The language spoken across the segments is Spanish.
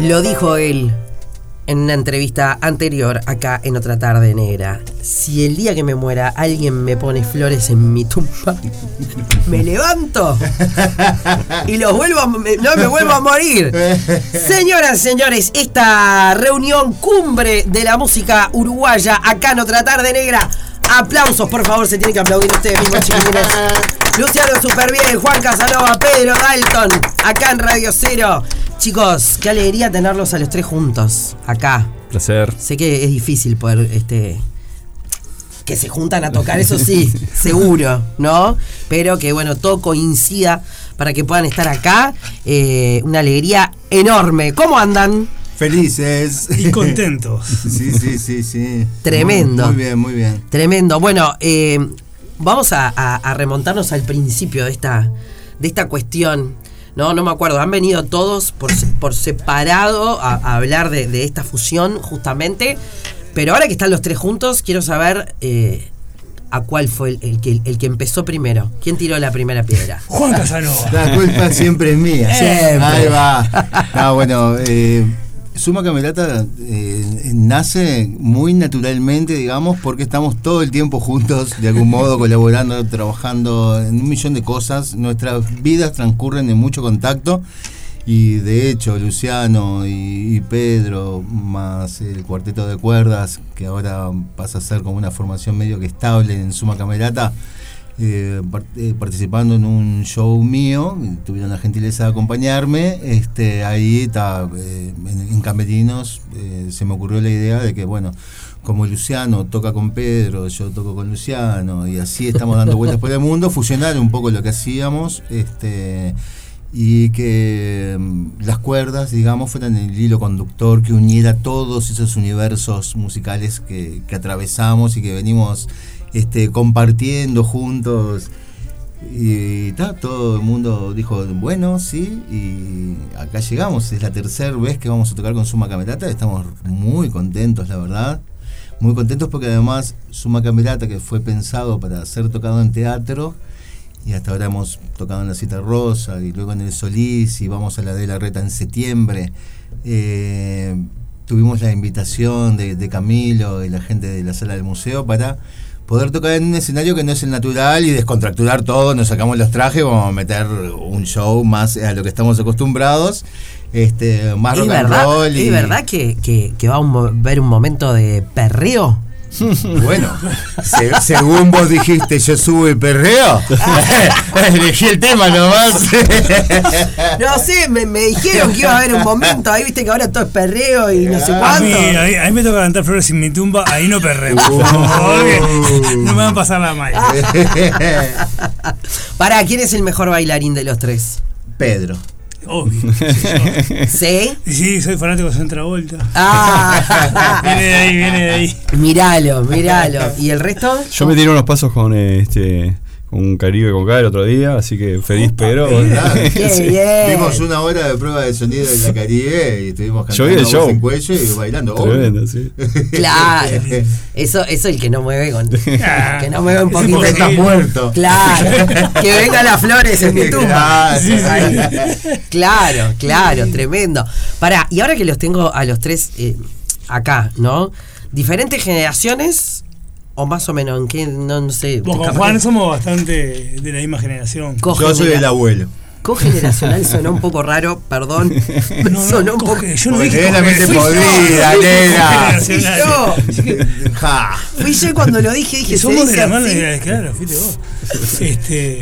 Lo dijo él en una entrevista anterior acá en otra tarde negra. Si el día que me muera alguien me pone flores en mi tumba, me levanto y los vuelvo a, no me vuelvo a morir. Señoras, señores, esta reunión cumbre de la música uruguaya acá en otra tarde negra. Aplausos, por favor, se tienen que aplaudir ustedes mismos, chiquilines. Luciano Superbién, Juan Casanova, Pedro Dalton, acá en Radio Cero. Chicos, qué alegría tenerlos a los tres juntos, acá. Placer. Sé que es difícil poder, este. Que se juntan a tocar, eso sí, seguro, ¿no? Pero que bueno, todo coincida para que puedan estar acá. Eh, una alegría enorme. ¿Cómo andan? Felices. Y contentos. Sí, sí, sí, sí. Tremendo. Muy, muy bien, muy bien. Tremendo. Bueno, eh, vamos a, a- a remontarnos al principio de esta, de esta cuestión. No, no me acuerdo. Han venido todos por, por separado a, a hablar de, de esta fusión, justamente. Pero ahora que están los tres juntos, quiero saber eh, a cuál fue el, el que, el que empezó primero. ¿Quién tiró la primera piedra? Juan Casanova. La culpa siempre es mía. Siempre. Ahí va. Ah, bueno, eh, Suma Camerata eh, nace muy naturalmente, digamos, porque estamos todo el tiempo juntos, de algún modo, colaborando, trabajando en un millón de cosas. Nuestras vidas transcurren en mucho contacto. Y de hecho, Luciano y, y Pedro, más el cuarteto de cuerdas, que ahora pasa a ser como una formación medio que estable en Suma Camerata, eh, eh, participando en un show mío, tuvieron la gentileza de acompañarme, este, ahí está, eh, en, en Camerinos eh, se me ocurrió la idea de que, bueno, como Luciano toca con Pedro, yo toco con Luciano, y así estamos dando vueltas por el mundo, fusionar un poco lo que hacíamos, este, y que mm, las cuerdas, digamos, fueran el hilo conductor que uniera todos esos universos musicales que, que atravesamos y que venimos este, compartiendo juntos. Y ta, todo el mundo dijo, bueno, sí, y acá llegamos. Es la tercera vez que vamos a tocar con Suma Camerata. Estamos muy contentos, la verdad. Muy contentos porque además Suma Camerata, que fue pensado para ser tocado en teatro, y hasta ahora hemos tocado en la Cita Rosa y luego en el Solís y vamos a la de la Reta en septiembre. Eh, tuvimos la invitación de, de Camilo y la gente de la sala del museo para poder tocar en un escenario que no es el natural y descontracturar todo, nos sacamos los trajes, vamos a meter un show más a lo que estamos acostumbrados, este, más ¿Es rock and verdad, roll y ¿es verdad que, que, que va a haber un momento de perreo? Bueno, se- según vos dijiste, yo subo el perreo. Elegí el tema nomás. No sé, me, me dijeron que iba a haber un momento. Ahí viste que ahora todo es perreo y no sé A mí, cuánto. a, mí, a mí me toca cantar flores en mi tumba, ahí no favor, que no me van a pasar la mal. Pará, ¿quién es el mejor bailarín de los tres? Pedro. Obvio. ¿Sí? Sí, soy fanático de Centra Volta. Ah, Viene de ahí, viene de ahí. míralo, míralo. ¿Y el resto? Yo me tiré unos pasos con eh, este con Caribe con K el otro día, así que feliz pero. ¿verdad? Qué Sí. bien. Vimos una hora de prueba de sonido en la Caribe y estuvimos Yo vi cantando el show. en cuello y bailando. Tremendo, sí. Claro. Eso, eso el que no mueve con. Que no mueve un poquito. Estás muerto. Claro. Que vengan las flores en mi tumba. Claro. Claro, claro, tremendo. Pará, y ahora que los tengo a los tres eh, acá, ¿no? Diferentes generaciones, o más o menos, en qué, no, no sé. Vos con Juan que somos bastante de la misma generación. Yo soy el abuelo. Cogeneracional sonó un poco raro, perdón. No, no, sonó un poco. yo no dije la mente podrida, nena. Fui yo. Fui yo cuando lo dije, dije, somos de la mano de claro, fuiste vos. Este,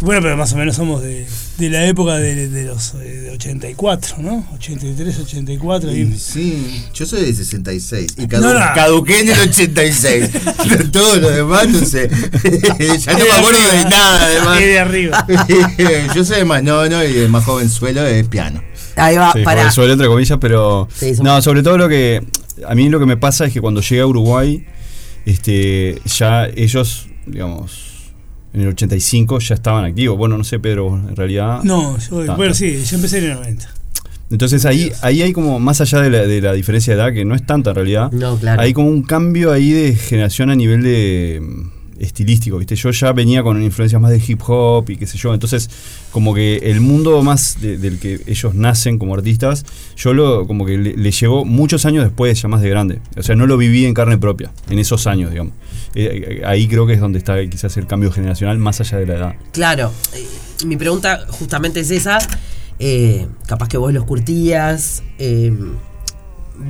bueno, pero más o menos somos de, de la época de, de los eh, de 84, ¿no? 83, 84. Y y- Sí, yo soy de 66 y cadu- No, no. caduqué en el 86. Todo lo demás, no sé. ya no me acuerdo de nada, además. Y de arriba. yo soy de más nono y el más jovenzuelo es piano. Ahí va, Sí, para. joven suelo, entre comillas, pero. Sí, No, sobre todo lo que. A mí lo que me pasa es que cuando llegué a Uruguay, este, ya ellos, digamos, en el 85 ya estaban activos. Bueno, no sé, Pedro, en realidad. No, yo, Tanto. bueno, sí, yo empecé en el 90. Entonces ahí, ahí hay como, más allá de la, de la diferencia de edad, que no es tanta en realidad, No, claro. hay como un cambio ahí de generación a nivel de, estilístico, ¿viste? Yo ya venía con influencias más de hip hop y qué sé yo, entonces como que el mundo más de- del que ellos nacen como artistas, yo lo como que le, le llegó muchos años después, ya más de grande. O sea, no lo viví en carne propia, en esos años, digamos. Eh, eh, ahí creo que es donde está quizás el cambio generacional más allá de la edad. Claro, eh, mi pregunta justamente es esa. capaz que vos los curtías. eh,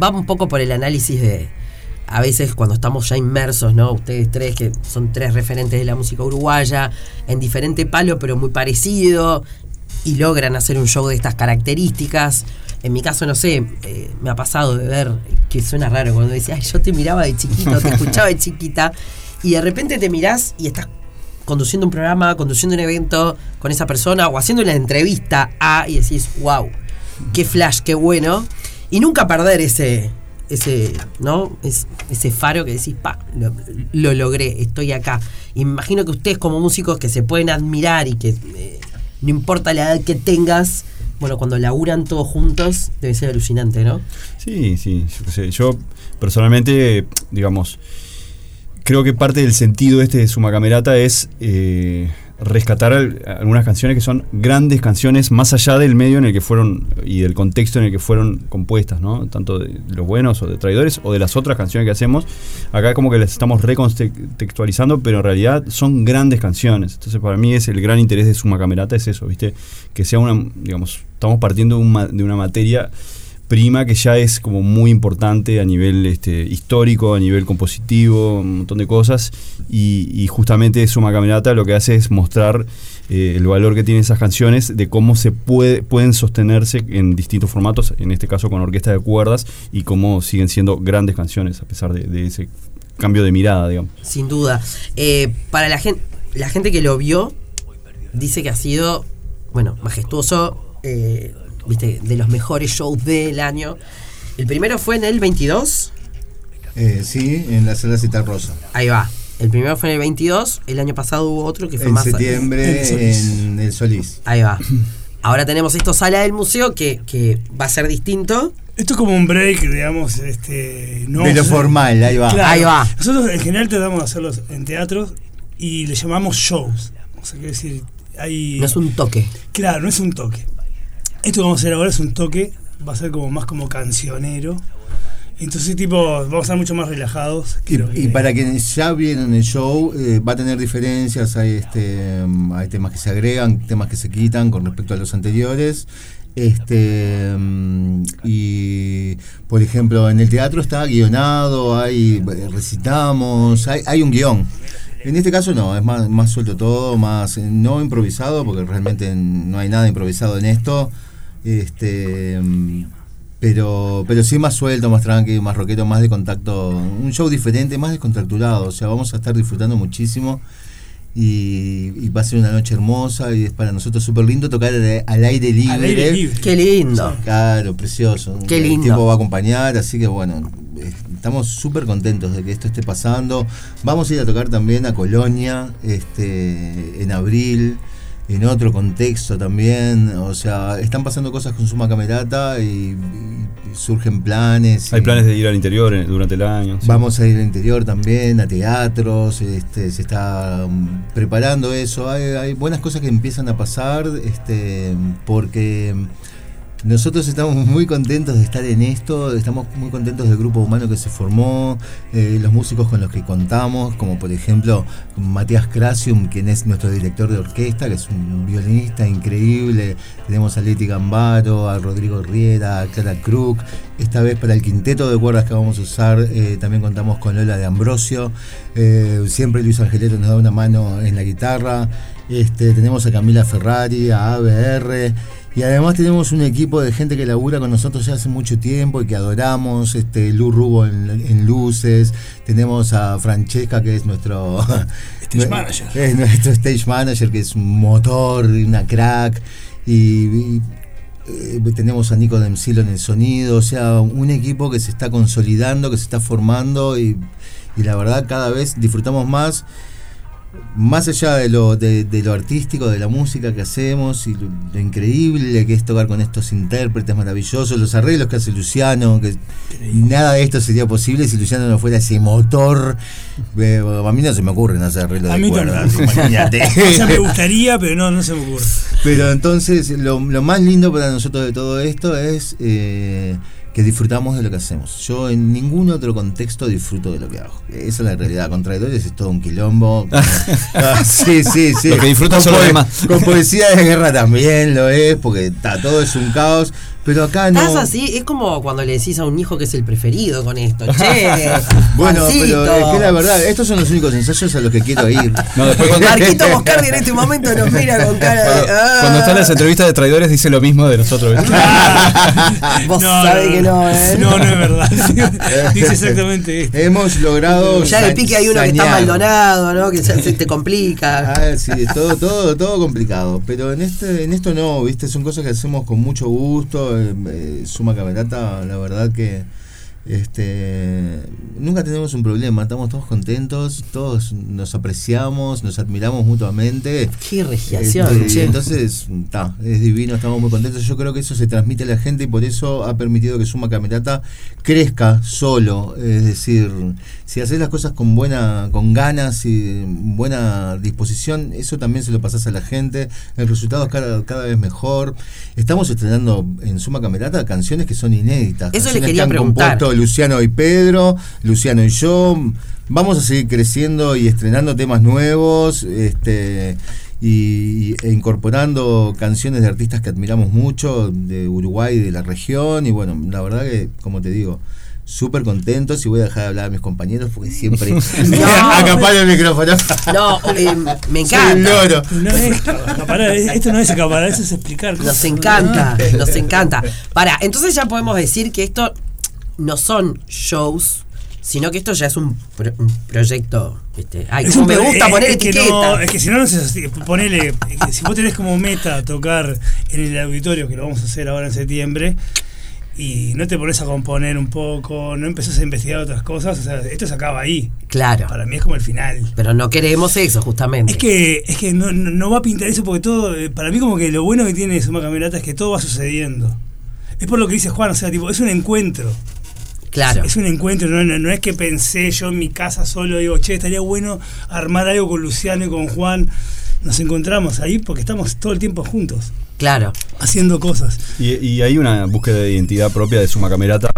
va un poco por el análisis de. A veces cuando estamos ya inmersos, ¿no? Ustedes tres, que son tres referentes de la música uruguaya, en diferente palo, pero muy parecido, y logran hacer un show de estas características. En mi caso, no sé, eh, me ha pasado de ver que suena raro cuando decía, "Ay, yo te miraba de chiquito, te escuchaba de chiquita, y de repente te mirás y estás conduciendo un programa, conduciendo un evento con esa persona o haciendo una entrevista a y decís, wow, qué flash, qué bueno. Y nunca perder ese, ese, ¿no? Es- ese faro que decís, pa, lo, lo logré, estoy acá. Imagino que ustedes como músicos que se pueden admirar y que eh, no importa la edad que tengas, bueno, cuando laburan todos juntos, debe ser alucinante, ¿no? Sí, sí, yo. Yo personalmente, digamos, creo que parte del sentido este de Suma Camerata es eh, rescatar al- algunas canciones que son grandes canciones más allá del medio en el que fueron y del contexto en el que fueron compuestas, ¿no? Tanto de los buenos o de traidores o de las otras canciones que hacemos. Acá como que las estamos recontextualizando, pero en realidad son grandes canciones. Entonces para mí es el gran interés de Suma Camerata es eso, ¿viste? Que sea una, digamos, estamos partiendo de, una materia prima que ya es como muy importante a nivel este, histórico, a nivel compositivo, un montón de cosas. Y, justamente Suma Camerata lo que hace es mostrar eh, el valor que tienen esas canciones, de cómo se puede, pueden sostenerse en distintos formatos, en este caso con orquesta de cuerdas, y cómo siguen siendo grandes canciones a pesar de, de ese cambio de mirada, digamos. Sin duda. Eh, para la gente, la gente que lo vio, dice que ha sido, bueno, majestuoso, eh, viste, de los mejores shows del año. El primero fue en el 22. Eh, sí, en la sala Citar Rosa. Ahí va. El primero fue en el 22. El año pasado hubo otro que fue En más. septiembre En el Solís. Ahí va. Ahora tenemos esto sala del museo que, que va a ser distinto. Esto es como un break, digamos, este. No de lo formal, ahí va. Claro. Ahí va. Nosotros en general tratamos de hacerlos en teatros y le llamamos shows. O sea, quiere decir, hay. No es un toque. Claro, no es un toque. Esto que vamos a hacer ahora es un toque, va a ser como más como cancionero. Entonces, tipo, vamos a estar mucho más relajados. Y, creo que- y para quienes ya vieron el show, eh, va a tener diferencias, hay, este, mm, hay temas que se agregan, temas que se quitan con respecto a los anteriores. Este mm, y por ejemplo en el teatro está guionado, hay eh, recitamos, hay, hay un guion. En este caso no, es más, más suelto todo, más eh, no improvisado, porque realmente no hay nada improvisado en esto. Este pero, pero sí más suelto, más tranqui, más roquero, más de contacto, un show diferente, más descontracturado, o sea, vamos a estar disfrutando muchísimo y, y va a ser una noche hermosa y es para nosotros súper lindo tocar al, al aire libre. Al aire libre. Qué lindo. Claro, precioso. Qué El lindo. tiempo va a acompañar, así que bueno, eh, estamos súper contentos de que esto esté pasando. Vamos a ir a tocar también a Colonia este, en abril, en otro contexto también. O sea, están pasando cosas con Suma Camerata y, y surgen planes. Hay y- planes de ir al interior en- durante el año. sí. Vamos a ir al interior también, a teatros, este, se está mm, preparando eso. Hay, hay buenas cosas que empiezan a pasar, este, porque nosotros estamos muy contentos de estar en esto, estamos muy contentos del grupo humano que se formó, eh, los músicos con los que contamos, como por ejemplo Matías Crasium, quien es nuestro director de orquesta, que es un violinista increíble. Tenemos a Leti Gambaro, a Rodrigo Riera, a Clara Krug. Esta vez para el quinteto de cuerdas que vamos a usar eh, también contamos con Lola de Ambrosio. Eh, siempre Luis Angelero nos da una mano en la guitarra. Este, tenemos a Camila Ferrari, a ABR. Y además tenemos un equipo de gente que labura con nosotros ya hace mucho tiempo y que adoramos, este, Lu Rubo en, en luces, tenemos a Francesca que es nuestro Stage manager. es nuestro stage manager que es un motor, una crack, y, y, eh, tenemos a Nico Demsilo en el sonido, o sea, un equipo que se está consolidando, que se está formando y, y la verdad cada vez disfrutamos más más allá de lo, de, de lo artístico, de la música que hacemos y lo, lo increíble que es tocar con estos intérpretes maravillosos, los arreglos que hace Luciano, que nada de esto sería posible si Luciano no fuera ese motor. Eh, a mí no se me ocurren hacer arreglos A de mí cuerdas, también. imagínate. O sea, me gustaría, pero no, no se me ocurre. Pero entonces lo, lo más lindo para nosotros de todo esto es eh, que disfrutamos de lo que hacemos. Yo en ningún otro contexto disfruto de lo que hago. Esa es la realidad. Contradictorios es todo un quilombo. Ah, sí, sí, sí. Lo que los poe- demás. Con poesía de guerra también lo es, porque está, todo es un caos. Pero acá no. Estás así, es como cuando le decís a un hijo que es el preferido con esto. Che, Bueno, pero es que la verdad, estos son los únicos ensayos a los que quiero ir. No, después cuando, Marquito Moscardi en este momento nos mira con cara de. cuando, "Ah". cuando están las entrevistas de traidores dice lo mismo de nosotros. ¿viste? Vos sabés que no, ¿eh? No, no es verdad. Dice exactamente esto. Hemos logrado. Ya de pique hay uno que está. Maldonado, ¿no? Que se, se te complica. Ah, sí, es todo, todo, todo complicado. Pero en este, en esto no, viste, son cosas que hacemos con mucho gusto. Eh, eh, Suma Camerata, la verdad que este nunca tenemos un problema, estamos todos contentos, todos nos apreciamos, nos admiramos mutuamente. Qué regiación, Este, entonces, está, es divino, estamos muy contentos. Yo creo que eso se transmite a la gente y por eso ha permitido que Suma Camerata crezca solo. Es decir, si haces las cosas con buena, con ganas y buena disposición, eso también se lo pasas a la gente. El resultado es cada, cada vez mejor. Estamos estrenando en Suma Camerata canciones que son inéditas. Eso canciones quería que han preguntar. Luciano y Pedro, Luciano y yo. Vamos a seguir creciendo y estrenando temas nuevos, este y, e incorporando canciones de artistas que admiramos mucho, de Uruguay, de la región, y bueno, la verdad que, como te digo, súper contentos y voy a dejar de hablar a mis compañeros porque siempre acaparo el micrófono. No, eh, me Soy un encanta. loro. No es acaparar, esto no es acaparar, eso es explicar. Nos encanta, nos encanta. Para, entonces ya podemos decir que esto no son shows, sino que esto ya es un, pro- un proyecto. Este, ay, como me gusta es- poner es que etiqueta. no- es que si no, no sé, ponele, si vos tenés como meta tocar en el auditorio, que lo vamos a hacer ahora en septiembre, y no te pones a componer un poco, no empezás a investigar otras cosas, o sea, esto se acaba ahí. Claro. Para mí es como el final. Pero no queremos eso, justamente. Es que, es que no, no- no va a pintar eso porque todo, eh, para mí como que lo bueno que tiene Suma Camerata es que todo va sucediendo. Es por lo que dice Juan, o sea, tipo, es un encuentro. Claro. Es un encuentro, no, no, no es que pensé yo en mi casa solo, digo, che, estaría bueno armar algo con Luciano y con Juan. Nos encontramos ahí porque estamos todo el tiempo juntos, Claro. haciendo cosas. Y, y hay una búsqueda de identidad propia de Suma Camerata.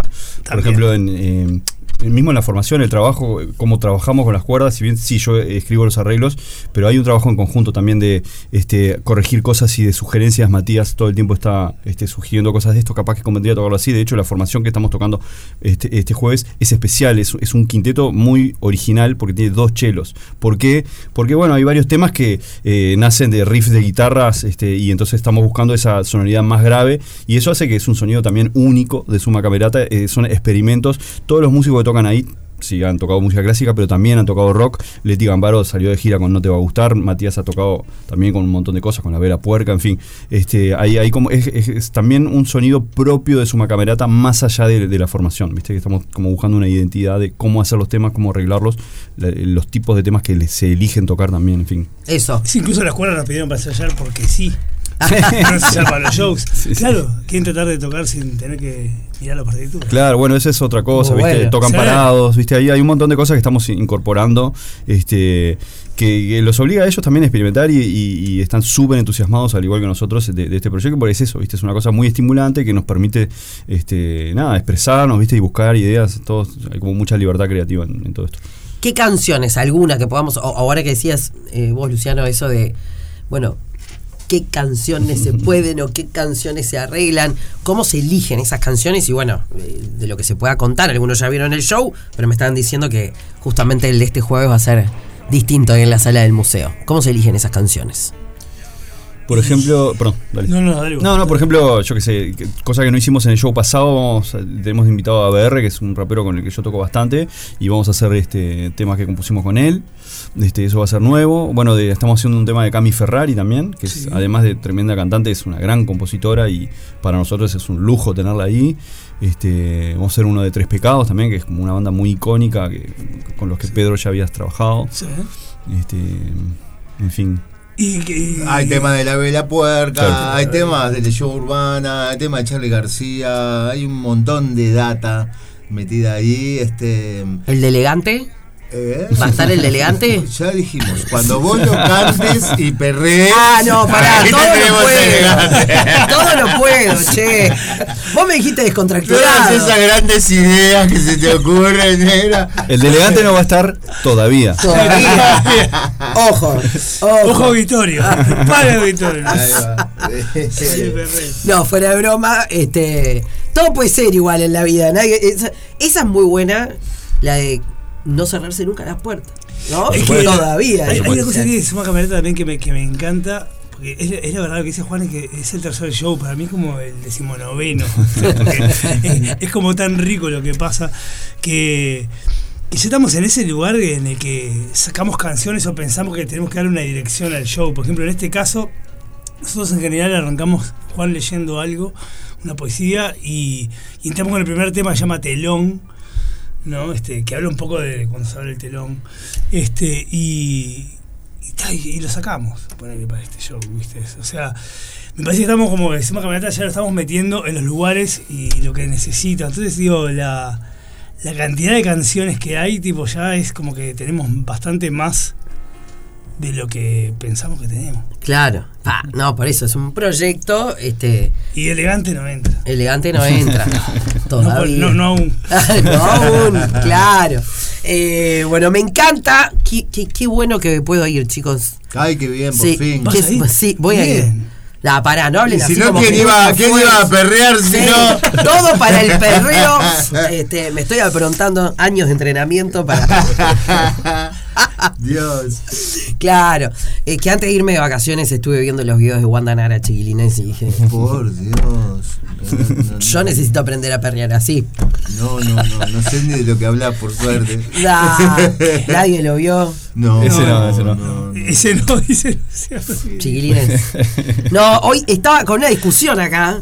Por ejemplo, en, eh, mismo en la formación, el trabajo, cómo trabajamos con las cuerdas, si bien sí yo escribo los arreglos, pero hay un trabajo en conjunto también de este, corregir cosas y de sugerencias. Matías todo el tiempo está este, sugiriendo cosas de esto, capaz que convendría tocarlo así. De hecho, la formación que estamos tocando este, este jueves es especial, es, es un quinteto muy original porque tiene dos chelos. ¿Por qué? Porque bueno, hay varios temas que eh, nacen de riffs de guitarras y entonces estamos buscando esa sonoridad más grave y eso hace que es un sonido también único de Suma Camerata, eh, son experimentos. Todos los músicos que tocan ahí sí han tocado música clásica, pero también han tocado rock. Leti Gambaro salió de gira con No Te Va a Gustar, Matías ha tocado también con un montón de cosas, con La Vera Puerca, en fin. Este, hay, hay como, es, es- es también un sonido propio de Suma Camerata más allá de, de la formación, viste que estamos como buscando una identidad de cómo hacer los temas, cómo arreglarlos, la- los tipos de temas que se eligen tocar también, en fin. Eso. Sí, incluso las cuerdas nos pidieron para ensayar porque sí. para los shows. Sí, sí. Claro, quieren tratar de tocar sin tener que mirar la partitura. Claro, bueno, esa es otra cosa, ¿viste? bueno. Tocan Sí. parados, ¿viste? Ahí hay un montón de cosas que estamos incorporando, este, que, que los obliga a ellos también a experimentar y, y- y están súper entusiasmados, al igual que nosotros, de, de este proyecto, porque es eso, ¿viste? Es una cosa muy estimulante que nos permite, este, nada, expresarnos, ¿viste? Y buscar ideas, todos, hay como mucha libertad creativa en, en todo esto. ¿Qué canciones, alguna que podamos, o ahora que decías eh, vos, Luciano, eso de, bueno, qué canciones se pueden o qué canciones se arreglan, cómo se eligen esas canciones y bueno, de lo que se pueda contar, algunos ya vieron el show, pero me estaban diciendo que justamente el de este jueves va a ser distinto en la sala del museo. ¿Cómo se eligen esas canciones? Por ejemplo, perdón, dale. No, no, dale. vos. No, no, por ejemplo, yo que sé, cosa que no hicimos en el show pasado, vamos a- tenemos invitado a BR, que es un rapero con el que yo toco bastante, y vamos a hacer este temas que compusimos con él. Este, eso va a ser nuevo. Bueno, de- estamos haciendo un tema de Cami Ferrari también, que es, además de tremenda cantante, es una gran compositora y para nosotros es un lujo tenerla ahí. Este, vamos a hacer uno de Tres Pecados también, que es como una banda muy icónica que, con los que Pedro ya habías trabajado. Sí. Este, en fin. Y, que- Hay temas de la vela puerca, Claro. hay temas de leyenda urbana, hay temas de Charlie García, hay un montón de data metida ahí. Este, ¿El de elegante? ¿Eh? ¿Va a estar el de elegante? Ya dijimos, cuando vos lo cantes y perrees. Ah, no, pará, todo tenemos puedo. Todo no puedo, che. Vos me dijiste Todas descontracturado. esas grandes ideas que se te ocurren, negra. El de elegante no va a estar todavía. Todavía. Ojo, ojo. Ojo. Para. Ahí va. Sí, perreo. No, fuera de broma, este. Todo puede ser igual en la vida. nadie- esa, esa es muy buena, la de no cerrarse nunca las puertas. ¿No? Es que Todavía. Hay, hay una cosa que suma camerata también que me, que me encanta. Porque es, es la verdad lo que dice Juan es que es el tercer show, para mí es como el decimonoveno. Es, es como tan rico lo que pasa que, que ya estamos en ese lugar en el que sacamos canciones o pensamos que tenemos que darle una dirección al show. Por ejemplo, en este caso, nosotros en general arrancamos Juan leyendo algo, una poesía, y, y entramos con el primer tema que se llama Telón. ¿No? Este, que habla un poco de cuando se abre el telón. Este, y, y, ta, y- y lo sacamos, ponele para este show, ¿viste? O sea, me parece que estamos como que encima caminata ya lo estamos metiendo en los lugares y lo que necesita. Entonces digo, la, la cantidad de canciones que hay, tipo, ya es como que tenemos bastante más de lo que pensamos que tenemos. Claro. Ah, no, por eso es un proyecto, este, Y elegante no entra. elegante no entra. No, Todavía. no, no aún. no aún, claro. Eh, bueno, me encanta. Qué, qué- qué bueno que puedo ir, chicos. Ay, qué bien, por Sí, fin. ¿Vas que- a ir? sí, voy a ir. La pará, no hablen así si no, como ¿quién que iba, quién iba a perrear si Sí, no? todo para el perreo. Este, me estoy aprontando años de entrenamiento para. Dios. Claro, eh, que antes de irme de vacaciones estuve viendo los videos de Wanda Nara Chiquilines y dije, Por Dios. No, no, yo necesito aprender a perrear así. No, no, no, no sé ni de lo que hablas, por suerte. Nah, nadie lo vio, No, Ese no, ese no. Ese no, dice Luciano. chiquilines. No, hoy estaba con una discusión acá,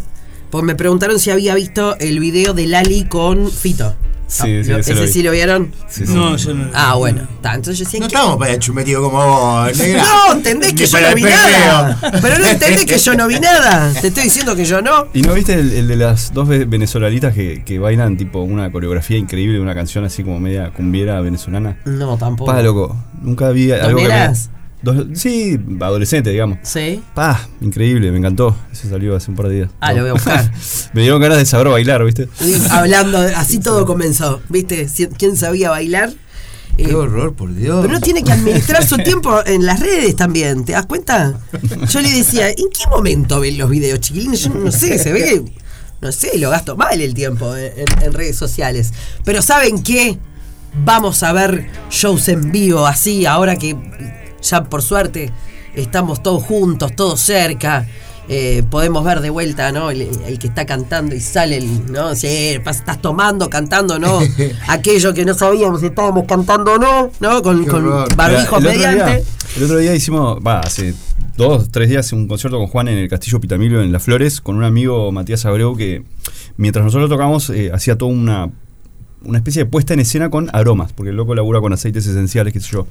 porque me preguntaron si había visto el video de Lali con Fito. Sí, sí, Lo- ese lo ¿Ese vi. sí lo vieron? Sí, sí. No, yo no. Ah, bueno. Entonces yo decía, No ¿qué- estamos para chumetido como vos, negra. No, entendés que yo no el vi nada. Pero no entendés que yo no vi nada. Te estoy diciendo que yo no. ¿Y no viste el, el de las dos ve- venezolanitas que, que bailan tipo una coreografía increíble de una canción así como media cumbiera venezolana? No, tampoco. Pa, loco. Nunca vi algo que me-? Dos- Sí, adolescente, digamos. Sí. Pa, increíble, me encantó. Eso salió hace un par de días. Ah, lo voy a buscar. me dieron ganas de saber bailar, ¿viste? Hablando, de- así todo comenzó. ¿Viste? ¿Quién sabía bailar? Eh, Qué horror, por Dios. pero uno tiene que administrar su tiempo en las redes también, ¿te das cuenta? Yo le decía, ¿en qué momento ven los videos, chiquilines? Yo no sé, se ve que, no sé, lo gasto mal el tiempo en, en- en redes sociales. Pero ¿saben qué? Vamos a ver shows en vivo así, ahora que ya por suerte estamos todos juntos, todos cerca. eh, podemos ver de vuelta, ¿no? El, el que está cantando y sale, el, ¿no? Sí, estás tomando, cantando, ¿no? Aquello que no sabíamos si estábamos cantando o no, ¿no? Con, con barbijos mediante. el otro día hicimos, va, hace dos, tres días un concierto con Juan en el Castillo Pitamilio en Las Flores, con un amigo Matías Abreu que mientras nosotros tocamos eh, hacía toda una, una especie de puesta en escena con aromas, porque el loco labura con aceites esenciales, qué sé yo.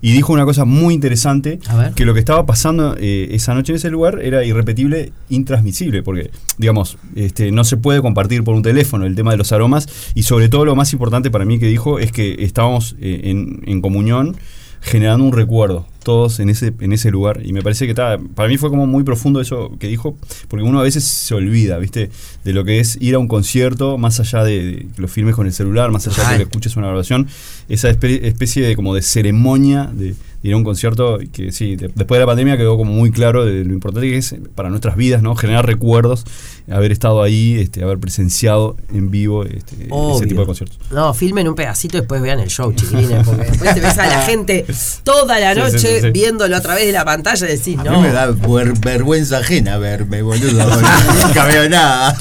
Y dijo una cosa muy interesante, que lo que estaba pasando eh, esa noche en ese lugar era irrepetible, intransmisible, porque, digamos, este, no se puede compartir por un teléfono el tema de los aromas, y sobre todo lo más importante para mí que dijo es que estábamos eh, en, en comunión generando un recuerdo, todos en ese, en ese lugar. Y me parece que para mí fue como muy profundo eso que dijo, porque uno a veces se olvida, ¿viste? De lo que es ir a un concierto, más allá de, de que lo filmes con el celular, más allá de que lo escuches una grabación, esa espe- especie de como de ceremonia de ir a un concierto que sí, de- después de la pandemia quedó como muy claro de lo importante que es para nuestras vidas, ¿no? Generar recuerdos, haber estado ahí, este, haber presenciado en vivo este, ese tipo de conciertos. No, filmen un pedacito y después vean el show, chiquilines, porque después te ves a la gente toda la Sí, sí, noche sí, sí. viéndolo a través de la pantalla y decís, A no. mí me da ver- vergüenza ajena verme, boludo. Nunca veo nada.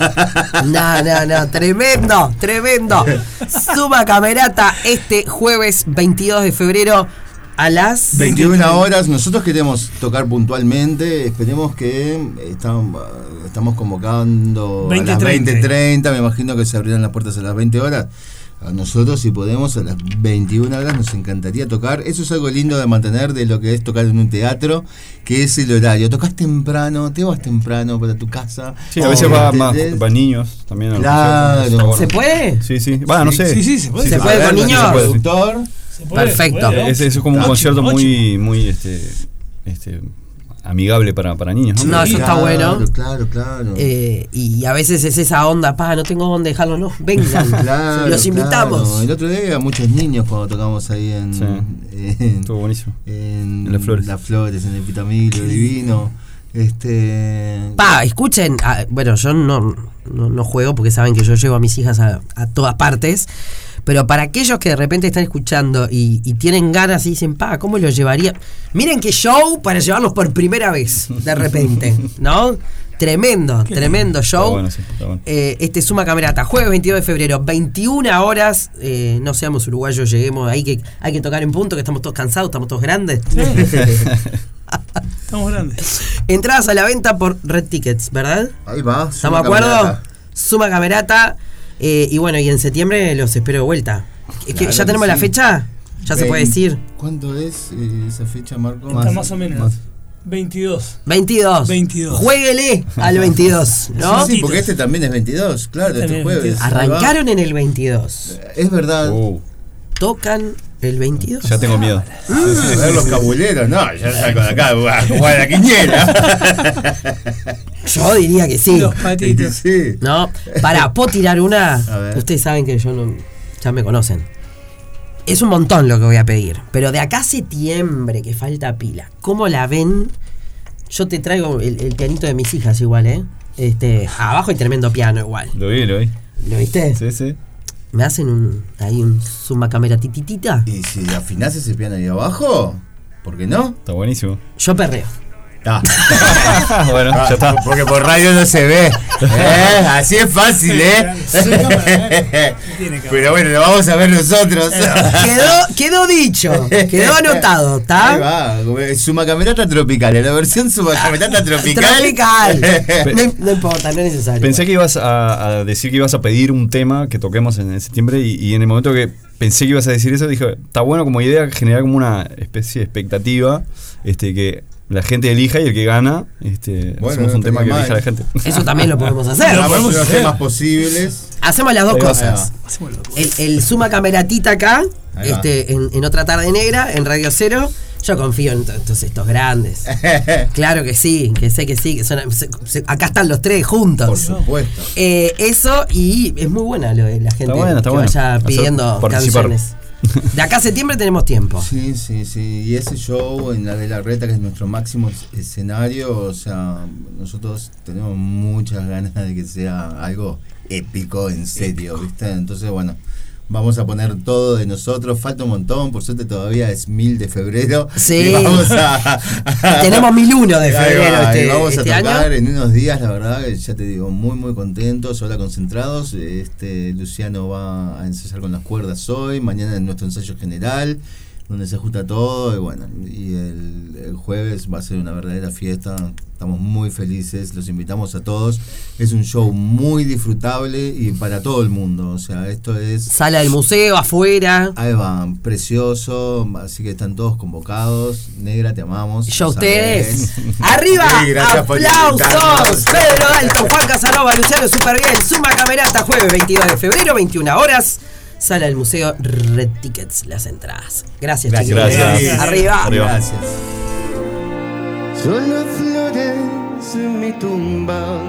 No, no, no, tremendo, tremendo. Suma Camerata este jueves 22 de febrero a las 21 horas, nosotros queremos tocar puntualmente, esperemos que eh, estamos, estamos convocando a las 20:30. 20.30, me imagino que se abrirán las puertas a las 20 horas. A nosotros, si podemos, a las 21 horas nos encantaría tocar. Eso es algo lindo de mantener de lo que es tocar en un teatro, que es el horario. Tocas temprano, te vas temprano para tu casa. Sí, a veces va más, va niños también. a los Claro. ¿Se puede? Sí, sí. Va, no sé. Sí, sí, se puede. ¿Se puede con niños? Puede, Perfecto. Es, es como un Ocho, concierto ocho. muy, muy este, este, amigable para, para niños, ¿no? No, eso está bueno. Claro, claro. Eh, y a veces es esa onda, pa, no tengo dónde dejarlo, no, vengan, Claro, los invitamos. claro. El otro día había muchos niños cuando tocamos ahí en, Sí. en, Estuvo buenísimo. en En Las Flores. Las Flores, en el Pitamilio Divino. Este. Pa, escuchen, ah, bueno, yo no, no, no juego porque saben que yo llevo a mis hijas a, a todas partes, pero para aquellos que de repente están escuchando y, y tienen ganas y dicen, pa, ¿cómo lo llevaría? Miren qué show para llevarlos por primera vez, de repente, ¿no? Tremendo, tremendo show. Está bueno, sí, está bueno. Eh, este Suma Camerata, jueves 22 de febrero, 21 horas. eh, no seamos uruguayos, lleguemos ahí que hay que tocar en punto, que estamos todos cansados, estamos todos grandes. Estamos grandes. Entradas a la venta por Red Tickets, ¿verdad? Ahí va. ¿Estamos de acuerdo? Camerata. Suma Camerata. Eh, y bueno, y en septiembre los espero de vuelta. Es que Claro ¿Ya que tenemos la sí. fecha? Ya se puede decir. ¿Cuánto es eh, esa fecha, Marco? Está más o menos. 22. 22. 22. Jueguele al 22, ¿no? Sí, sí, porque este también es 22, claro, este jueves. 22. Ahí va. Arrancaron en el 22. Es verdad. Uh, Tocan el 22. ya tengo miedo. A ver los cabuleros, no, ya salgo de acá a jugar a la quiniela. Yo diría que sí. Los patitos. sí. No, para, ¿puedo tirar una? A ver. Ustedes saben que yo no. Ya me conocen. Es un montón lo que voy a pedir. Pero de acá a septiembre, que falta pila. ¿Cómo la ven? Yo te traigo el, el pianito de mis hijas igual, ¿eh? Este, abajo hay tremendo piano igual. Lo vi, lo vi. ¿Lo viste? Sí, sí. ¿Me hacen un ahí un suma cámara tititita? ¿Y si afinás ese piano ahí abajo? ¿Por qué no? Está buenísimo. Yo perreo. Ah. bueno, ya está. Porque por radio no se ve. ¿Eh? Así es fácil, ¿eh? Pero bueno, lo vamos a ver nosotros. Quedó, quedó dicho, quedó anotado, ¿está? va, Suma Camerata Tropical, en la versión Suma Camerata Tropical. Tropical. No, no importa, no es necesario. Pensé que ibas a, a decir que ibas a pedir un tema que toquemos en septiembre y, y en el momento que pensé que ibas a decir eso, dije, está bueno como idea generar como una especie de expectativa este, que la gente elija y el que gana, este, Bueno, hacemos no un tema que elija la gente. Eso también lo podemos hacer. Podemos los hacer. temas posibles. Hacemos las dos Ahí cosas. Hacemos. El, el suma cameratita acá, Ahí este, en, en otra tarde negra, en Radio Cero. Yo confío en to- todos estos grandes. Claro que sí, que sé que sí. Que son, se- se- acá están los tres Por juntos. supuesto. Eh, eso y es muy buena lo de la gente bueno, está que bueno. vaya Hacer- pidiendo participar. De acá a septiembre tenemos tiempo. Sí, sí, sí. Y ese show en la de la reta, que es nuestro máximo es- escenario, o sea, nosotros tenemos muchas ganas de que sea algo épico, en serio, ¿viste? Entonces, bueno, vamos a poner todo de nosotros. Falta un montón, por suerte todavía es mil de febrero. Sí. Vamos a. Tenemos 1001 de Ahí va, febrero este, vamos este a tocar año. en unos días, la verdad, que ya te digo, muy muy contentos, ahora concentrados. Este Luciano va a ensayar con las cuerdas hoy, mañana en nuestro ensayo general, donde se ajusta todo, y bueno, y el, el jueves va a ser una verdadera fiesta. Estamos muy felices, los invitamos a todos. Es un show muy disfrutable y para todo el mundo. O sea, esto es Sala del museo, afuera. Ahí va, precioso, así que están todos convocados. Negra, te amamos. Y yo a ustedes. ¡Arriba! Sí, ¡Aplausos! Pedro Dalton, Juan Casanova, Luciano Super bien. Suma Camerata, jueves 22 de febrero, 21 horas. Sala del museo, Red Tickets, las entradas. Gracias, Gracias. chicos. Gracias. Arriba. Arriba. Gracias. Solo flores en mi tumba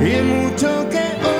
y mucho que